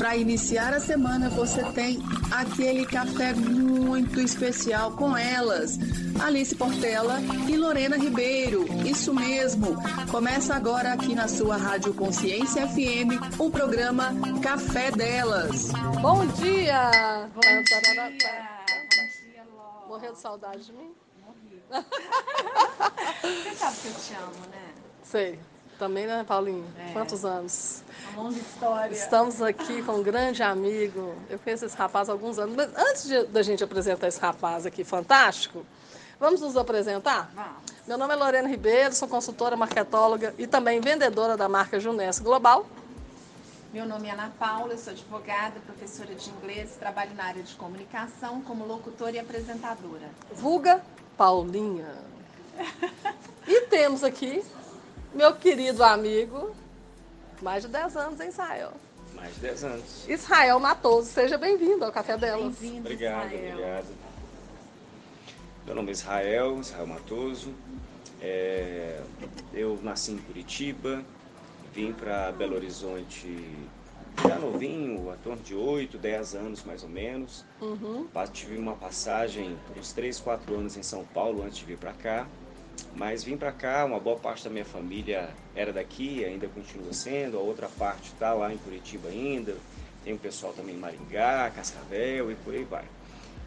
Para iniciar a semana, você tem aquele café muito especial com elas, Alice Portela e Lorena Ribeiro. Isso mesmo. Começa agora aqui na sua Rádio Consciência FM o programa Café Delas. Bom dia! Bom dia! Bom dia, Ló. Morreu de saudade de mim? Morri. Você sabe que eu te amo, né? Sei. Também, né, Paulinho? É. Quantos anos? Uma longa história. Estamos aqui com um grande amigo. Eu conheço esse rapaz há alguns anos. Mas antes de, da gente apresentar esse rapaz aqui fantástico, vamos nos apresentar? Vamos. Meu nome é Lorena Ribeiro, sou consultora marketóloga e também vendedora da marca Juness Global. Meu nome é Ana Paula, eu sou advogada, professora de inglês, trabalho na área de comunicação como locutora e apresentadora. Vulga Paulinha. E temos aqui meu querido amigo, mais de 10 anos em Israel. Mais de 10 anos. Israel Matoso, seja bem-vindo ao Café Delas. Bem-vindo, Obrigado, Israel. obrigado. Meu nome é Israel, Israel Matoso. É, eu nasci em Curitiba, vim para Belo Horizonte já novinho, a torno de 8, 10 anos mais ou menos. Uhum. Tive uma passagem uns 3, 4 anos em São Paulo antes de vir para cá. Mas vim para cá, uma boa parte da minha família era daqui, ainda continua sendo, a outra parte está lá em Curitiba ainda. Tem o pessoal também em Maringá, Cascavel e por aí vai.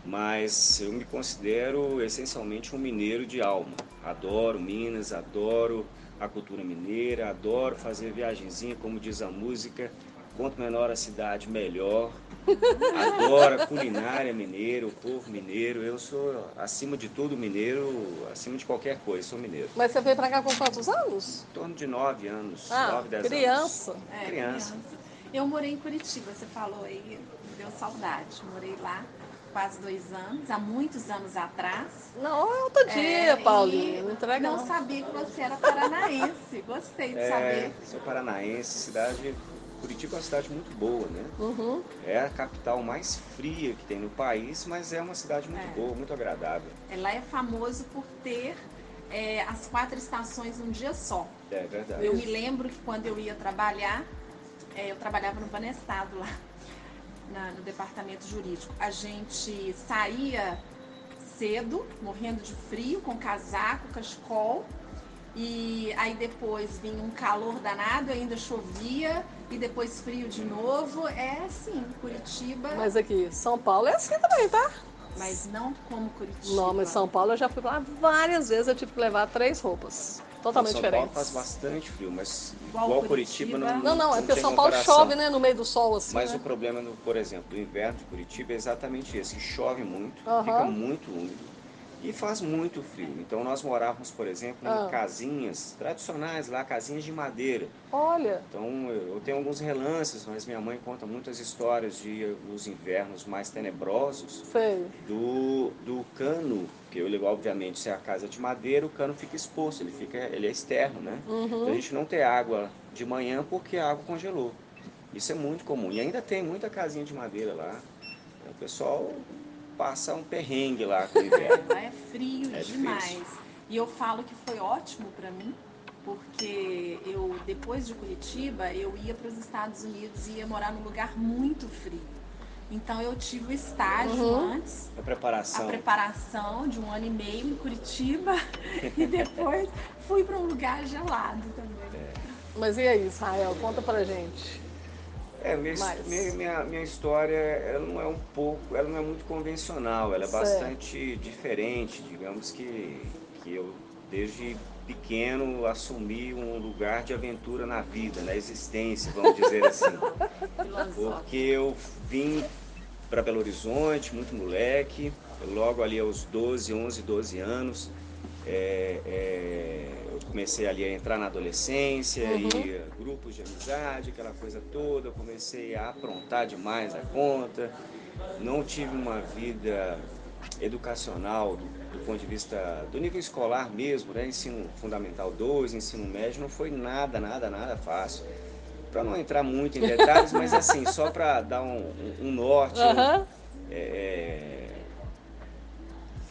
Mas eu me considero essencialmente um mineiro de alma. Adoro Minas, adoro a cultura mineira, adoro fazer viagenzinha, como diz a música. Quanto menor a cidade, melhor. Adoro a culinária mineira, o povo mineiro. Eu sou, acima de tudo, mineiro, acima de qualquer coisa, sou mineiro. Mas você veio pra cá com quantos anos? Em torno de 9 anos, Ah, 9, 10 criança. anos. É, Criança. Eu morei em Curitiba, você falou aí, me deu saudade. Morei lá quase dois anos, há muitos anos atrás. Não, é outro dia, É, Paulinho. entrega não. sabia que você era paranaense. Gostei de É, saber. sou paranaense, cidade. Curitiba é uma cidade muito boa, né? Uhum. É a capital mais fria que tem no país, mas é uma cidade muito É. boa, muito agradável. É, Lá é famoso por ter é, as quatro estações num dia só. É verdade. Eu me lembro que quando eu ia trabalhar, é, eu trabalhava no Banestado lá, na- no departamento jurídico. A gente saía cedo, morrendo de frio, com casaco, cachecol. E aí depois vinha um calor danado, ainda chovia, e depois frio de novo. É assim, Curitiba, mas, Mas aqui, São Paulo é assim também, tá? não como Curitiba. Não, mas São Paulo eu já fui lá várias vezes, eu tive que levar três roupas. Totalmente São diferentes. Paulo faz bastante frio, mas Igual igual, Curitiba. Curitiba, não Não, não, é porque São Paulo comparação. chove, né? No meio do sol, assim. Mas né? o problema, no, por exemplo, o inverno de Curitiba é exatamente esse, chove muito, Aham. fica muito úmido e faz muito frio. Então nós morávamos, por exemplo, Ah. em casinhas tradicionais lá, casinhas de madeira. Olha, Então eu tenho alguns relances, mas minha mãe conta muitas histórias de os invernos mais tenebrosos sei. do, do cano, que eu, obviamente, se é a casa de madeira, o cano fica exposto, ele, fica, ele é externo, né? Então, a Uhum. gente não tem água de manhã porque a água congelou. Isso é muito comum. E ainda tem muita casinha de madeira lá. O pessoal passa um perrengue lá com o inverno. Lá é frio É demais. difícil. E eu falo que foi ótimo para mim, porque eu depois de Curitiba, eu ia para os Estados Unidos e ia morar num lugar muito frio. Então eu tive o estágio Uhum. antes, A a preparação. preparação de um ano e meio em Curitiba e depois fui para um lugar gelado também. Mas e aí, Israel? Conta pra gente. É, minha, minha, minha, minha história ela não é um pouco, ela não é muito convencional, ela é Certo. bastante diferente, digamos que, que eu desde pequeno assumi um lugar de aventura na vida, na existência, vamos dizer assim. Porque eu vim para Belo Horizonte, muito moleque, logo ali aos 12, 11, 12 anos, é, é, comecei ali a entrar na adolescência Uhum. e grupos de amizade, aquela coisa toda, eu comecei a aprontar demais a conta, não tive uma vida educacional do, do ponto de vista do nível escolar mesmo, né? ensino fundamental 2, ensino médio, não foi nada, nada, nada fácil. Para não entrar muito em detalhes, mas assim, só para dar um, um- norte, eu, Aham. é,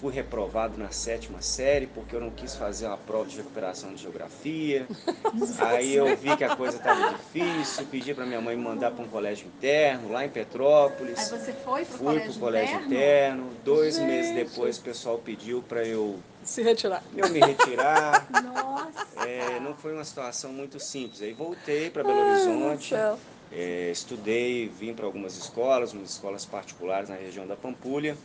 fui reprovado na sétima série porque eu não quis fazer uma prova de recuperação de geografia. Aí eu vi que a coisa estava difícil, pedi para minha mãe me mandar para um colégio interno lá em Petrópolis. Aí você foi para o Fui colégio, pro colégio interno? interno. Dois Gente. meses depois o pessoal pediu para eu, Se retirar. eu me retirar. Nossa! É, não foi uma situação muito simples. Aí voltei para Belo Ai, Horizonte, céu. é, estudei, vim para algumas escolas, umas escolas particulares na região da Pampulha.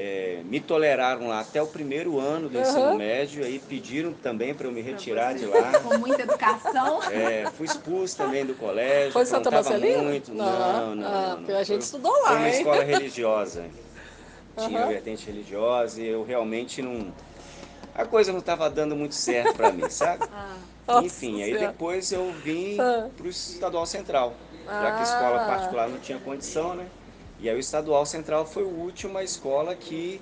É, me toleraram lá até o primeiro ano do ensino Aham. médio, aí pediram também para eu me retirar de Você, lá. Com muita educação. É, fui expulso também do colégio, Foi Santa Marcelina? muito. Não, Não, não, ah, não. a gente Foi- estudou lá, Foi uma hein? escola religiosa. Tinha Aham. vertente religiosa e eu realmente não... A coisa não estava dando muito certo para mim, sabe? Ah, Nossa Enfim, aí Senhora. depois eu vim Ah. para o Estadual Central, já que a escola Ah. particular não tinha condição, né? E aí o Estadual Central foi a última escola que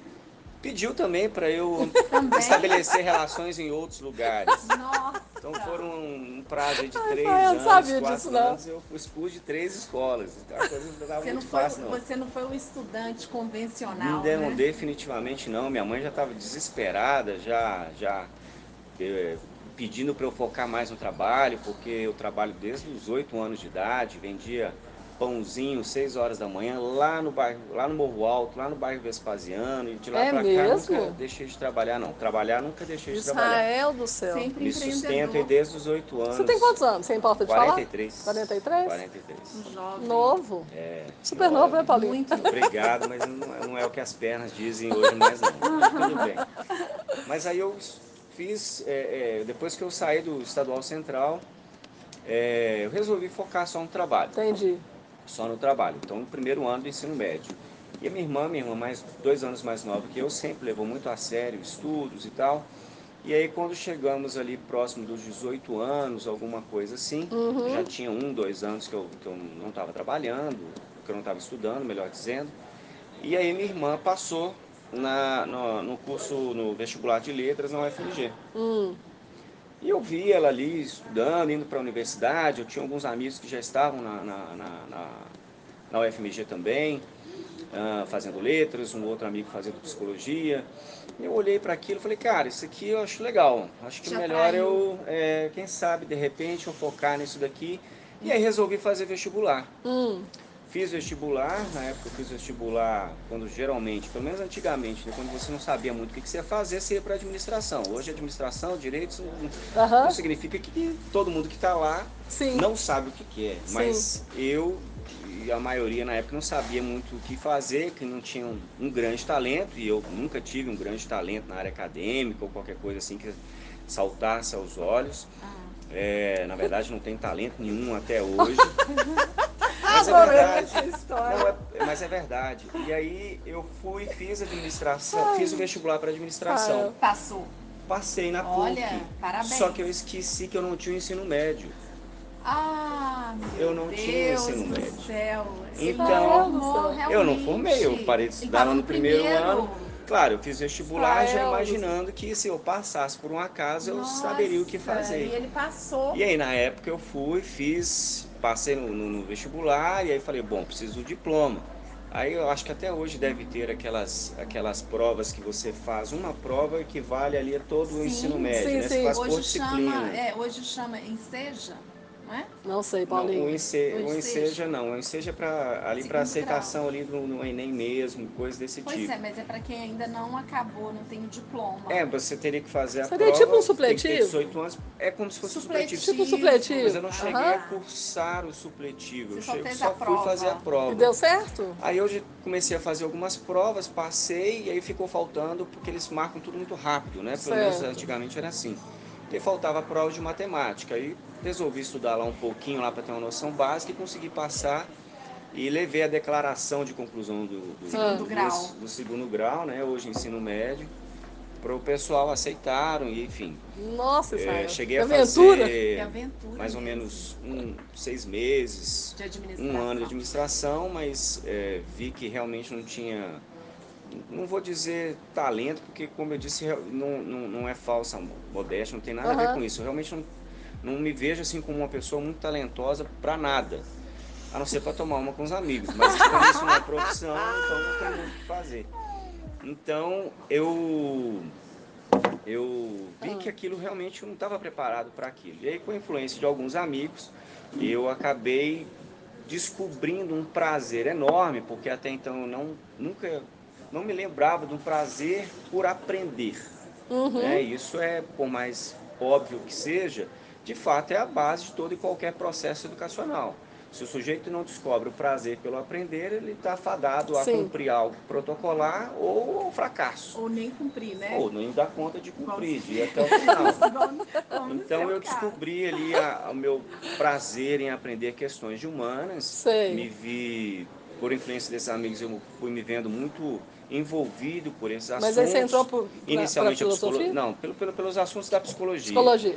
pediu também para eu Também? estabelecer relações em outros lugares. nossa! Então foram um prazo de três não anos, sabia quatro disso, não. anos, eu fui expulso de três escolas. Então a coisa não Você não, muito foi, fácil, não. você não foi um estudante convencional, Não, não, né? definitivamente não. Minha mãe já estava desesperada, já, já eh, pedindo para eu focar mais no trabalho, porque eu trabalho desde os oito anos de idade, vendia pãozinho seis horas da manhã lá no bairro, lá no Morro Alto, lá no bairro Vespasiano, e de lá É para cá mesmo? nunca deixei de trabalhar, não. Trabalhar nunca deixei de trabalhar. Israel do céu. Sempre Me sustento desde os oito anos. Você tem quantos anos? Você importa de falar? 43. 43? 43. Um jovem. Novo. É, Super novo, né, Paulinho? Muito. Obrigado, mas não é, não é o que as pernas dizem hoje mais não. Tudo bem. Mas aí eu fiz, é, é, depois que eu saí do Estadual Central, é, eu resolvi focar só no trabalho, Entendi. Só no trabalho. Então, no primeiro ano do ensino médio. E a minha irmã, minha irmã mais dois anos mais nova que eu, sempre levou muito a sério estudos e tal. E aí quando chegamos ali próximo dos 18 anos, alguma coisa assim, Uhum. já tinha um, dois anos que eu, que eu não estava trabalhando, que eu não estava estudando, melhor dizendo. E aí minha irmã passou na, no, no curso, no vestibular de letras na UFMG. Hum. E eu vi ela ali estudando, indo para a universidade. Eu tinha alguns amigos que já estavam na, na, na, na, UFMG também, ah, fazendo letras, um outro amigo fazendo psicologia. E eu olhei para aquilo e falei, cara, isso aqui eu acho legal. Acho que Te melhor atraiu. eu, é, quem sabe, de repente, eu focar nisso daqui. E aí resolvi fazer vestibular. Hum. Fiz vestibular, na época eu fiz vestibular quando geralmente, pelo menos antigamente, né, quando você não sabia muito o que que você ia fazer, você ia para administração. Hoje administração, direitos, não, Aham. não significa que todo mundo que está lá Sim. não sabe o que, que é. Sim. Mas eu e a maioria na época não sabia muito o que fazer, que não tinha um, um grande talento, e eu nunca tive um grande talento na área acadêmica ou qualquer coisa assim que saltasse aos olhos. Ah, É, na verdade não tem talento nenhum até hoje. Mas é verdade. Não, é- mas é verdade. E aí eu fui, fiz administração, fiz o vestibular para administração. passou. Passei na Olha, PUC. parabéns. Só que eu esqueci que eu não tinha o ensino médio. Ah, meu Eu não Deus tinha ensino do médio. céu. Então, formou Eu não formei, eu parei de estudar no primeiro, ano. Claro, eu fiz vestibular já imaginando que se eu passasse por um acaso eu Nossa, saberia o que E fazer. ele passou. E aí na época eu fui, fiz, passei no, no- no vestibular e aí falei, bom, preciso do diploma. Aí eu acho que até hoje deve ter aquelas, aquelas provas que você faz, uma prova que vale ali todo o Sim, ensino médio, sim, né? sim. Você faz por Hoje disciplina. chama, é, hoje chama Enseja, não é? Não sei, Não, Paulinho. o Ense- O o Enseja. Enseja não, o Enseja é pra, ali para aceitação ali no, no Enem mesmo, coisa desse Pois tipo. é, mas é para quem ainda não acabou, não tem o diploma. É, você teria que fazer a Seria prova. tipo um tem que ter supletivo? 18 anos. É como se fosse um Supletivo. supletivo. Tipo supletivo. Mas eu não cheguei Aham. a cursar o supletivo. Você eu só cheguei- só fui prova. fazer a prova. E deu certo? Aí eu já comecei a fazer algumas provas, passei e aí ficou faltando, porque eles marcam tudo muito rápido, né? Pelo menos Certo. antigamente era assim. E faltava a prova de matemática. Aí resolvi estudar lá um pouquinho lá para ter uma noção básica e consegui passar. E levei a declaração de conclusão do, do, Segundo do- grau. do segundo grau, né? Hoje ensino médio. Para o pessoal aceitaram e enfim. Nossa, é, cheguei que a fazer aventura. mais ou menos um, seis meses um ano de administração, mas é, vi que realmente não tinha, não vou dizer talento, porque como eu disse, não, não, não é falsa modéstia, não tem nada a ver com isso. Eu realmente não, não me vejo assim como uma pessoa muito talentosa para nada, a não ser para tomar uma com os amigos. Mas como isso não é profissão, então não tem muito o que fazer. Então eu eu vi que aquilo realmente não estava preparado para aquilo. E aí, com a influência de alguns amigos, eu acabei descobrindo um prazer enorme, porque até então eu não, nunca não me lembrava um prazer por aprender. Uhum. É, isso é, por mais óbvio que seja, de fato é a base de todo e qualquer processo educacional. Se o sujeito não descobre o prazer pelo aprender, ele está fadado a Sim. cumprir algo protocolar ou ao fracasso. Ou nem cumprir, né? Ou nem dar conta de cumprir, de ir até o final. então eu descobri ali a, o meu prazer em aprender questões de humanas. Sei. Me vi, por influência desses amigos, eu fui me vendo muito envolvido por esses assuntos. Mas aí você entrou por, inicialmente a psicologia? Não, pelo, pelo, pelos assuntos da psicologia. Psicologia.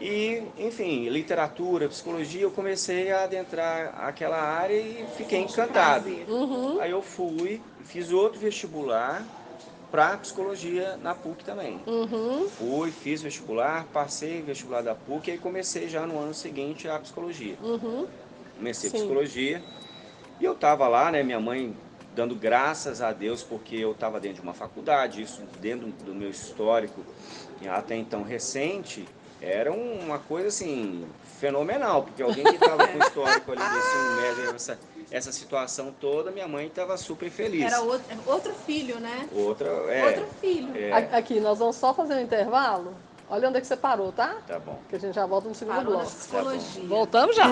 E, enfim, literatura, psicologia, eu comecei a adentrar aquela área e fiquei encantado. Uhum. Aí eu fui, fiz outro vestibular para psicologia na PUC também. Uhum. Fui, fiz vestibular, passei vestibular da PUC e aí comecei já no ano seguinte a psicologia. Uhum. Comecei Sim. psicologia e eu estava lá, né, minha mãe dando graças a Deus porque eu estava dentro de uma faculdade, isso dentro do meu histórico até então recente, era uma coisa assim fenomenal, porque alguém que estava com o histórico ali desse ensino médio, essa, essa situação toda, minha mãe estava super feliz. Era outro, outro filho, né? Outra, é, outro filho. É. Aqui, nós vamos só fazer um intervalo. Olha onde é que você parou, tá? Tá bom. Que a gente já volta no segundo Parou bloco. Tá Voltamos já.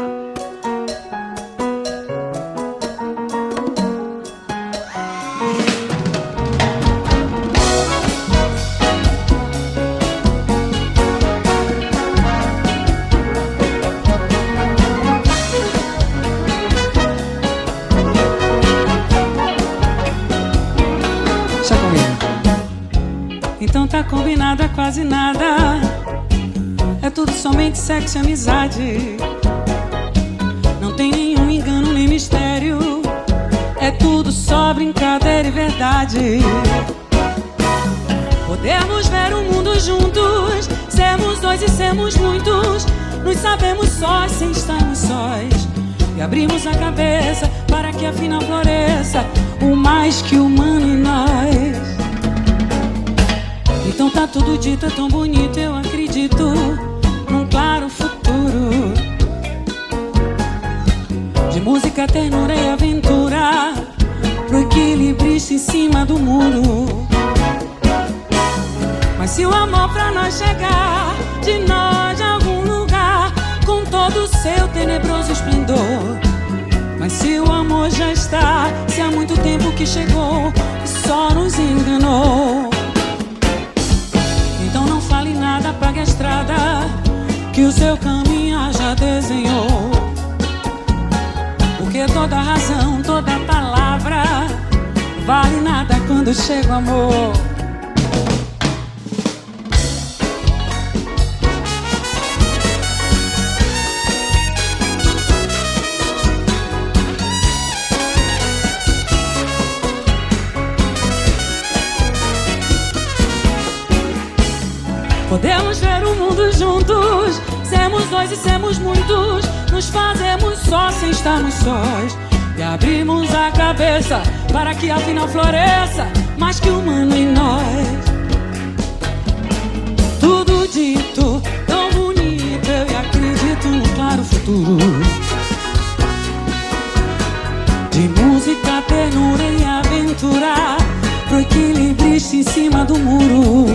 Combinado é quase nada. É tudo somente sexo e amizade. Não tem nenhum engano nem mistério. É tudo só brincadeira e verdade. Podemos ver o mundo juntos, sermos dois e sermos muitos. Nos sabemos sós sem estarmos sós. E abrimos a cabeça para que afinal floresça o mais que humano em nós. Então tá tudo dito, é tão bonito, eu acredito num claro futuro. De música, ternura e aventura, pro equilibrista em cima do muro. Mas se o amor pra nós chegar de nós a algum lugar, com todo o seu tenebroso esplendor. Mas se o amor já está, se há muito tempo que chegou e só nos enganou. Nada, pague a estrada que o seu caminho já desenhou. Porque toda razão, toda palavra vale nada quando chega o amor. Dois e sermos muitos. Nos fazemos só sem estarmos sós. E abrimos a cabeça para que afinal floresça mais que humano em nós. Tudo dito, tão bonito. Eu acredito no claro futuro. De música, ternura e aventura. Pro equilibrista em cima do muro.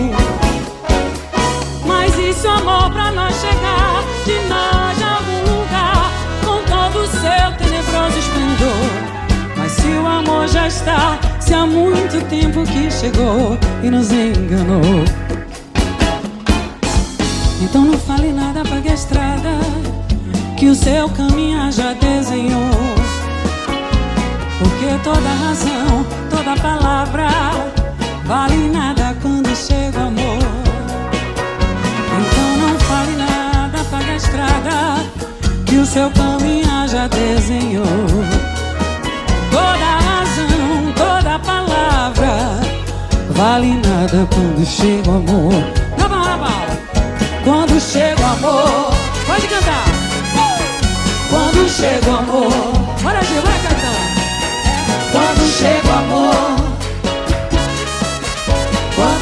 Mas isso amor pra nós chegar de nós a algum lugar com todo o seu tenebroso esplendor. Mas se o amor já está, se há muito tempo que chegou e nos enganou. Então não fale nada, pague a estrada que o seu caminho já desenhou. Porque toda razão, toda palavra vale nada quando chega o amor. O seu caminho já desenhou. Toda razão, toda palavra vale nada quando chega o amor. Na bala, Quando chega o amor, pode cantar. Quando chega o amor, bora Gil, vai cantando. Quando chega o amor,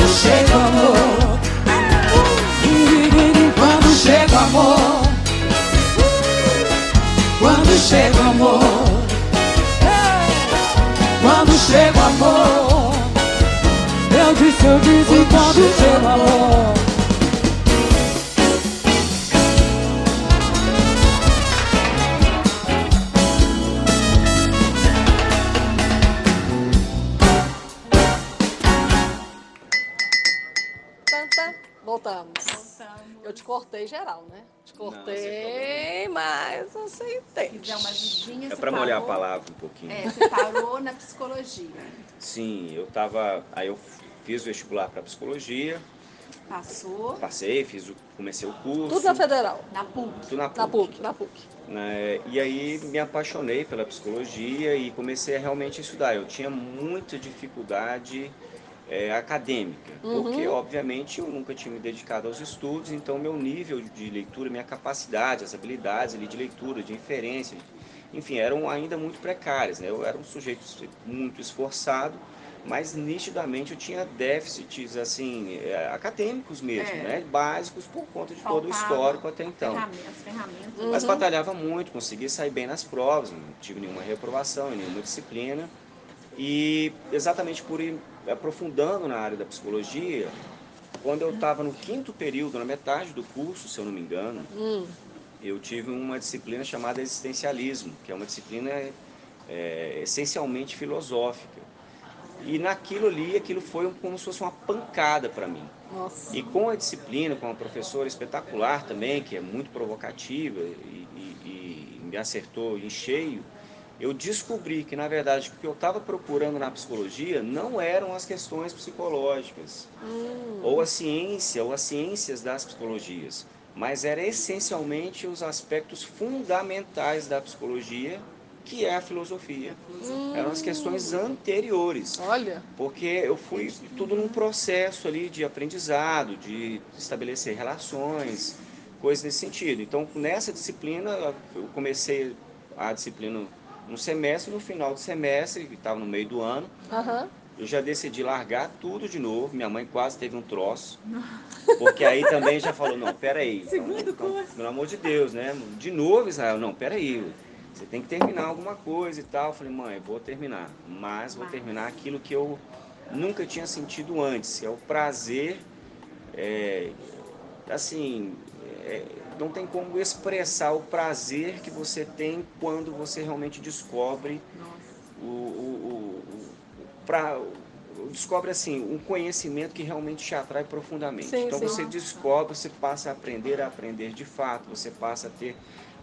chega o amor, quando chega o amor, quando chega o amor, quando chega o amor, eu disse, eu disse, quando chega o amor. Voltamos. Eu te cortei geral, né? Te cortei, não, mas você entende. Uma vidinha, É para molhar a palavra um pouquinho. É, você parou na psicologia. Sim, eu tava. Aí eu fiz o vestibular para psicologia. Passou. Passei, fiz o, comecei o curso. Tudo na federal. Na PUC. Tudo na PUC. Na PUC, na PUC. Né? E aí me apaixonei pela psicologia e comecei a realmente estudar. Eu tinha muita dificuldade é, acadêmica, uhum. porque obviamente eu nunca tinha me dedicado aos estudos, então meu nível de leitura, minha capacidade, as habilidades ali de leitura, de inferência, enfim, eram ainda muito precárias. Né? Eu era um sujeito muito esforçado, mas nitidamente eu tinha déficits assim é, acadêmicos mesmo, é. né? básicos por conta de Faltava todo o histórico até então. Ferramentas, ferramentas. Mas uhum. batalhava muito, conseguia sair bem nas provas, não tive nenhuma reprovação, nenhuma disciplina. E exatamente por ir aprofundando na área da psicologia, quando eu estava no quinto período, na metade do curso, se eu não me engano, hum. eu tive uma disciplina chamada existencialismo, que é uma disciplina é, essencialmente filosófica. E naquilo ali, aquilo foi como se fosse uma pancada para mim. Nossa. E com a disciplina, com uma professora espetacular também, que é muito provocativa e, e, e me acertou em cheio, eu descobri que, na verdade, o que eu estava procurando na psicologia não eram as questões psicológicas, hum. ou a ciência, ou as ciências das psicologias, mas era essencialmente os aspectos fundamentais da psicologia, que é a filosofia. Hum. Eram as questões anteriores. Olha. Porque eu fui tudo num processo ali de aprendizado, de estabelecer relações, coisas nesse sentido. Então, nessa disciplina, eu comecei a disciplina no semestre, no final do semestre, que estava no meio do ano, uhum. eu já decidi largar tudo de novo. Minha mãe quase teve um troço. Porque aí também já falou, não, peraí. Segundo então, curso. Pelo amor de Deus, né? De novo, Israel, não, peraí. Você tem que terminar alguma coisa e tal. Eu falei, mãe, vou terminar. Mas vou terminar aquilo que eu nunca tinha sentido antes, que é o prazer, é, assim, é, não tem como expressar o prazer que você tem quando você realmente descobre o, o, o, pra, descobre assim um conhecimento que realmente te atrai profundamente. Sim, então sim. você descobre, você passa a aprender a aprender de fato, você passa a ter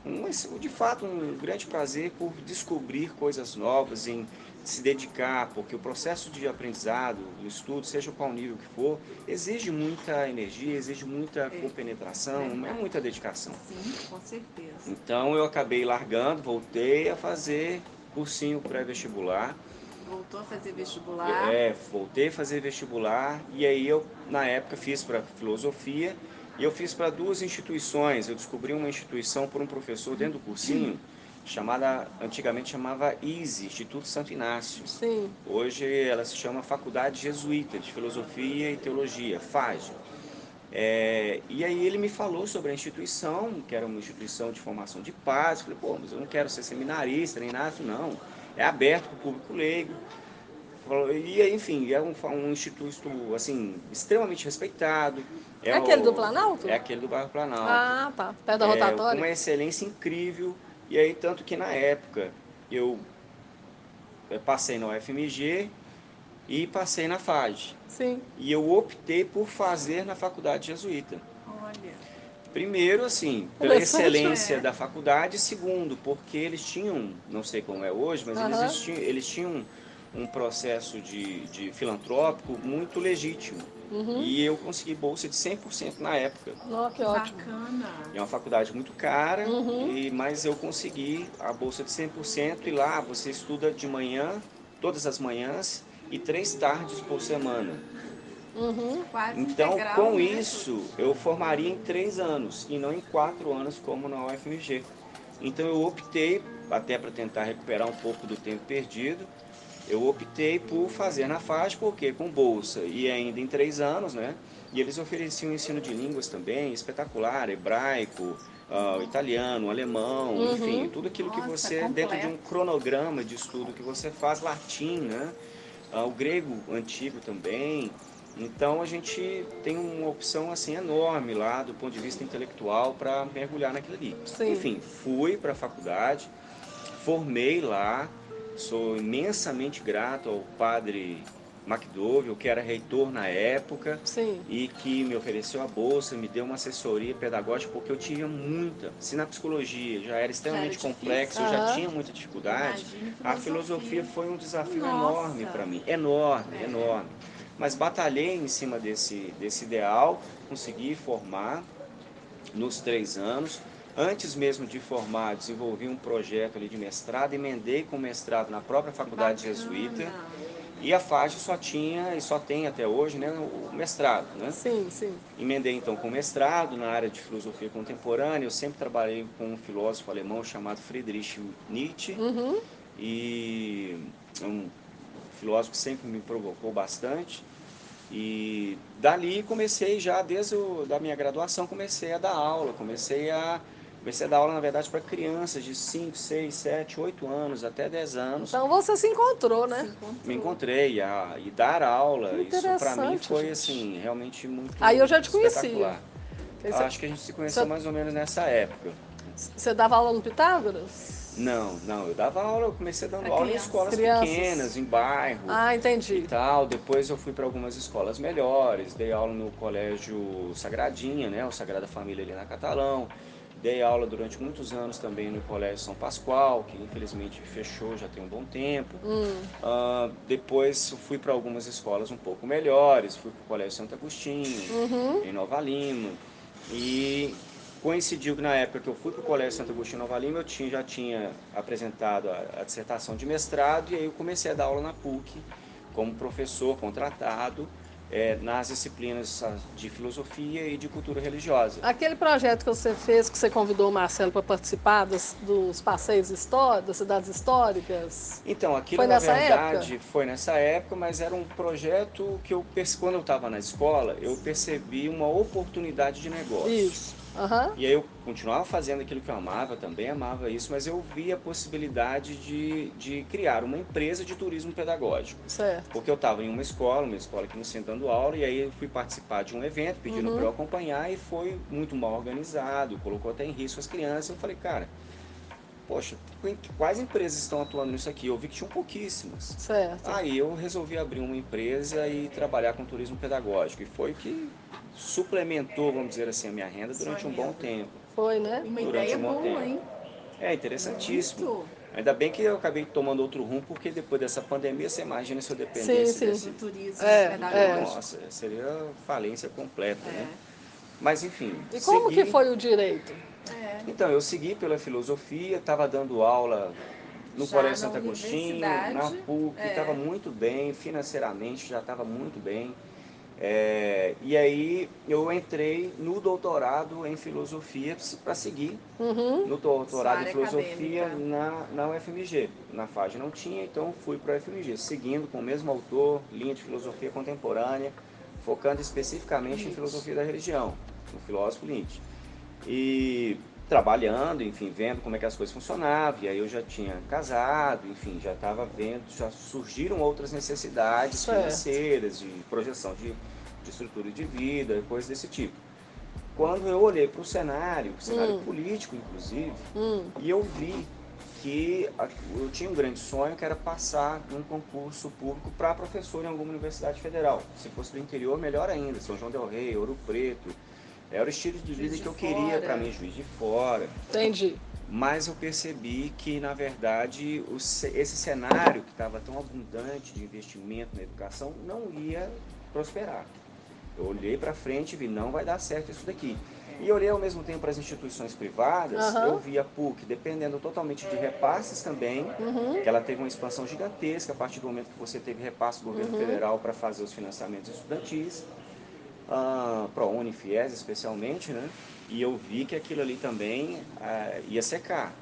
um, de fato um grande prazer por descobrir coisas novas em se dedicar, porque o processo de aprendizado, do estudo, seja qual nível que for, exige muita energia, exige muita é. compenetração, é, é muita dedicação. Sim, com certeza. Então eu acabei largando, voltei a fazer cursinho pré-vestibular. Voltou a fazer vestibular? É, voltei a fazer vestibular e aí eu, na época, fiz para filosofia e eu fiz para duas instituições. Eu descobri uma instituição por um professor dentro do cursinho chamada antigamente chamava ISE, Instituto Santo Inácio. Sim. Hoje ela se chama Faculdade Jesuíta de Filosofia e Teologia, FAGE. É, e aí ele me falou sobre a instituição, que era uma instituição de formação de paz. Eu falei, pô, mas eu não quero ser seminarista nem nada, não. É aberto para o público leigo. E enfim, é um, um instituto assim extremamente respeitado. É, é aquele o, do Planalto? É aquele do bairro Planalto. Ah, tá. Perto da rotatória. É, uma excelência incrível. E aí, tanto que na época eu passei na UFMG e passei na FAD. Sim. E eu optei por fazer na faculdade jesuíta. Olha. Primeiro, assim, pela excelência é. da faculdade. Segundo, porque eles tinham, não sei como é hoje, mas uhum. eles, tinham, eles tinham um processo de, de filantrópico muito legítimo. Uhum. E eu consegui bolsa de 100% na época. Oh, que ótimo. Bacana. É uma faculdade muito cara, uhum. e, mas eu consegui a bolsa de 100% e lá você estuda de manhã, todas as manhãs, e três tardes por semana. Uhum. então, integral, com né? isso, eu formaria em três anos e não em quatro anos como na UFMG. Então, eu optei, até para tentar recuperar um pouco do tempo perdido, eu optei por fazer na FAD, porque com bolsa e ainda em três anos, né? E eles ofereciam ensino de línguas também, espetacular, hebraico, uh, italiano, alemão, uhum. enfim, tudo aquilo Nossa, que você, completo. dentro de um cronograma de estudo que você faz, latim, né? Uh, o grego antigo também. Então a gente tem uma opção assim enorme lá do ponto de vista intelectual para mergulhar naquilo ali. Sim. Enfim, fui para a faculdade, formei lá, sou imensamente grato ao padre McDowell, que era reitor na época Sim. e que me ofereceu a bolsa, me deu uma assessoria pedagógica, porque eu tinha muita. Se na psicologia já era extremamente difícil. complexo, eu já tinha muita dificuldade, Imagina a filosofia foi um desafio Nossa. enorme para mim. Enorme, É. enorme. Mas batalhei em cima desse, desse ideal, consegui formar nos três anos. Antes mesmo de formar, desenvolvi um projeto ali de mestrado, emendei com mestrado na própria faculdade jesuíta. E a FAGE só tinha e só tem até hoje né, o mestrado. Né? Sim, sim. Emendei então com mestrado na área de filosofia contemporânea. Eu sempre trabalhei com um filósofo alemão chamado Friedrich Nietzsche. Uhum. E é um filósofo que sempre me provocou bastante. E dali comecei já, desde o, da minha graduação, comecei a dar aula. Comecei a, comecei a dar aula, na verdade, para crianças de 5, 6, 7, 8 anos, até 10 anos. Então você se encontrou, né? Me encontrei a, e dar aula, isso para mim foi gente. assim, realmente muito Aí eu já te conhecia. você- Acho que a gente se conheceu Você- mais ou menos nessa época. Você dava aula no Pitágoras? Não, não, eu dava aula, eu comecei dando Pra aula em crianças. escolas Crianças. pequenas, em bairro Ah, e entendi. tal. Depois eu fui para algumas escolas melhores, dei aula no colégio Sagradinha, né, o Sagrada Família ali na Catalão. Dei aula durante muitos anos também no Colégio São Pascoal, que infelizmente fechou já tem um bom tempo. Hum, Ah, depois fui para algumas escolas um pouco melhores, fui para o Colégio Santo Agostinho, uhum. em Nova Lima. E coincidiu que na época que eu fui para o Colégio Santo Agostinho Nova Lima, eu tinha, já tinha apresentado a, a dissertação de mestrado e aí eu comecei a dar aula na PUC como professor contratado eh, nas disciplinas de filosofia e de cultura religiosa. Aquele projeto que você fez, que você convidou o Marcelo para participar dos, dos passeios históricos, das cidades históricas. Então, aquilo Foi na verdade foi nessa época, mas era um projeto que eu, quando eu estava na escola, eu percebi uma oportunidade de negócio. Isso. Aham. E aí eu continuava fazendo aquilo que eu amava, também amava isso, mas eu vi a possibilidade de, de criar uma empresa de turismo pedagógico. Certo. Porque eu estava em uma escola, uma escola aqui no centro dando aula, e aí eu fui participar de um evento pedindo Uhum. para eu acompanhar e foi muito mal organizado, colocou até em risco as crianças. Eu falei, cara, poxa, quais empresas estão atuando nisso aqui? Eu vi que tinham pouquíssimas. Certo. Aí eu resolvi abrir uma empresa e trabalhar com turismo pedagógico. E foi o que suplementou, vamos dizer assim, a minha renda durante um bom tempo. Foi, né? Uma Durante ideia um bom boa, tempo. hein? É interessantíssimo. Muito. Ainda bem que eu acabei tomando outro rumo, porque depois dessa pandemia, você imagina se eu Sim, dependesse sim. desse... Do turismo É, pedagógico. Nossa, seria falência completa, É. né? Mas enfim. E como segui- que foi o direito? É. Então, eu segui pela filosofia, estava dando aula no Já Colégio Santo Agostinho, na PUC, é. estava muito bem, financeiramente já estava muito bem. É, e aí eu entrei no doutorado em filosofia para seguir Uhum. no doutorado em filosofia acadêmica. na, na UFMG. Na FAG não tinha, então fui para a UFMG, seguindo com o mesmo autor, linha de filosofia contemporânea, focando especificamente em filosofia da religião, no filósofo Nietzsche. E trabalhando, enfim, vendo como é que as coisas funcionavam, e aí eu já tinha casado, enfim, já estava vendo, já surgiram outras necessidades Certo. financeiras, de projeção de, de estrutura de vida, coisas desse tipo. Quando eu olhei para o cenário, o cenário Hum. político, inclusive, Hum. e eu vi que eu tinha um grande sonho que era passar num concurso público para professor em alguma universidade federal. Se fosse do interior, melhor ainda. São João del Rei, Ouro Preto. Era o estilo de vida que eu queria Fora. para mim, juiz de fora. Entendi. Mas eu percebi que, na verdade, esse cenário que estava tão abundante de investimento na educação não ia prosperar. Eu olhei para frente e vi, não vai dar certo isso daqui. E olhei ao mesmo tempo para as instituições privadas, Aham. eu vi a PUC dependendo totalmente de repasses também, Uhum. que ela teve uma expansão gigantesca a partir do momento que você teve repasse do governo Uhum. federal para fazer os financiamentos estudantis, ah, ProUni, FIES especialmente, né? E eu vi que aquilo ali também ah, ia secar.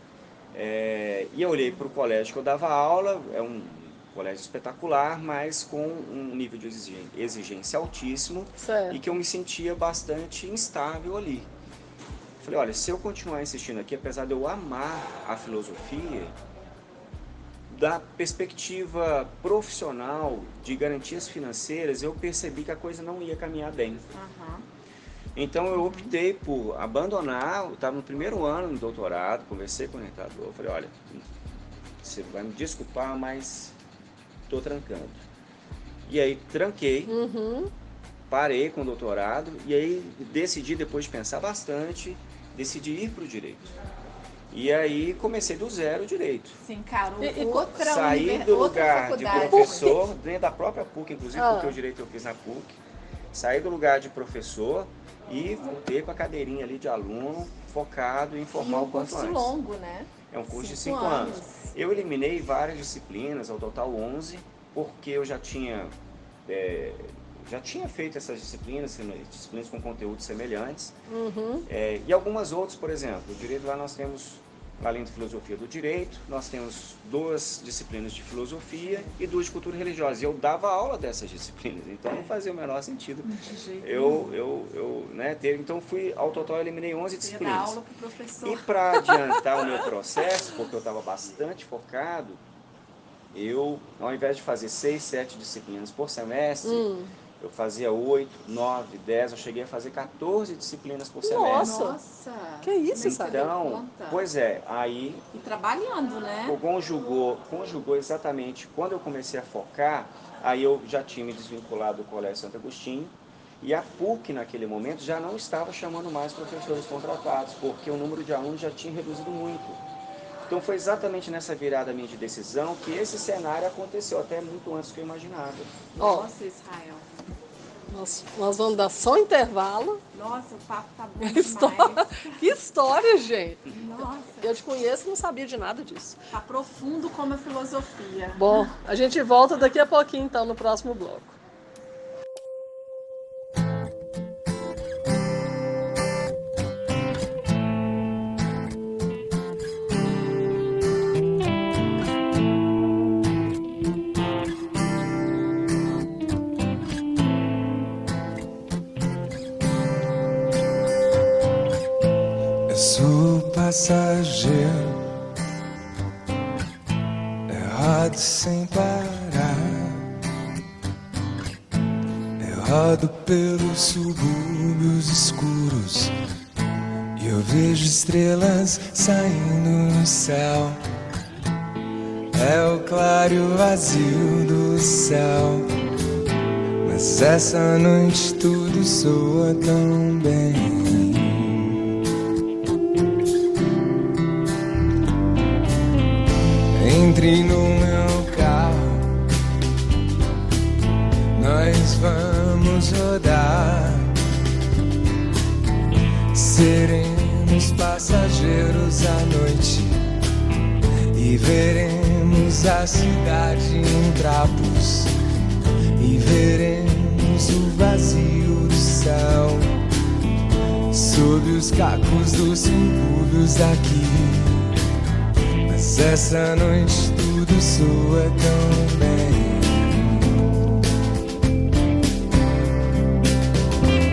É, e eu olhei para o colégio que eu dava aula, é um colégio espetacular, mas com um nível de exigência altíssimo Certo. e que eu me sentia bastante instável ali. Falei, olha, se eu continuar insistindo aqui, apesar de eu amar a filosofia, da perspectiva profissional de garantias financeiras, eu percebi que a coisa não ia caminhar bem. Aham. Então eu optei por abandonar, eu estava no primeiro ano do doutorado, conversei com o orientador, falei, olha, você vai me desculpar, mas estou trancando. E aí tranquei, Uhum. parei com o doutorado e aí decidi, depois de pensar bastante, decidi ir para o direito. E aí comecei do zero o direito. Se encarou E- e outra Saí do outra lugar de professor, dentro da própria PUC, inclusive, Ah. porque o direito eu fiz na PUC. Saí do lugar de professor e voltei com a cadeirinha ali de aluno, focado em E formar um o quanto curso antes. longo, né? É um curso de Cinco 5 anos. anos. Eu eliminei várias disciplinas, ao total 11, porque eu já tinha, é, já tinha feito essas disciplinas, disciplinas com conteúdos semelhantes. Uhum. É, e algumas outras, por exemplo, o direito lá nós temos, além de filosofia do direito, nós temos duas disciplinas de filosofia e duas de cultura religiosa. E eu dava aula dessas disciplinas, então não fazia o menor sentido eu, eu, eu né, ter. Então fui, ao total, eliminei 11 nenhum. Ia dar disciplinas. aula pro professor. E para adiantar o meu processo, porque eu estava bastante focado, eu, ao invés de fazer seis, sete disciplinas por semestre, Hum. Eu fazia oito, nove, dez, eu cheguei a fazer 14 disciplinas por Nossa. semestre. Nossa. Que isso, sabe? Então, pois é, aí E trabalhando, né? conjugou, conjugou exatamente quando eu comecei a focar, aí eu já tinha me desvinculado do Colégio Santo Agostinho, e a PUC naquele momento já não estava chamando mais professores contratados, porque o número de alunos já tinha reduzido muito. Então foi exatamente nessa virada minha de decisão que esse cenário aconteceu, até muito antes do que eu imaginava. Ó, Nossa, Israel. Nós, nós vamos dar só um intervalo. Nossa, o papo tá bom Que história, que história, gente. Nossa, Eu te conheço e não sabia de nada disso. tá profundo como a filosofia. Bom, a gente volta daqui a pouquinho, então, no próximo bloco. É o claro vazio do céu. Mas essa noite tudo soa tão bem. A cidade em trapos e veremos o vazio do céu sob os cacos dos subúrbios daqui. Mas essa noite tudo soa tão bem.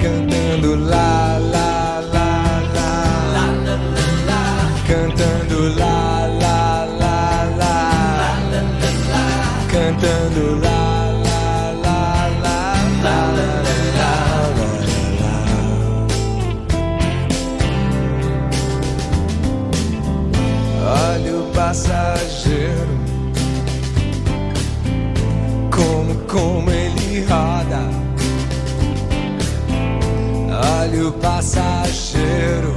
Cantando lá, lá, lá, lá. Cantando lá, Cantando lá. Olha o passageiro, como, como ele roda. Olha o passageiro,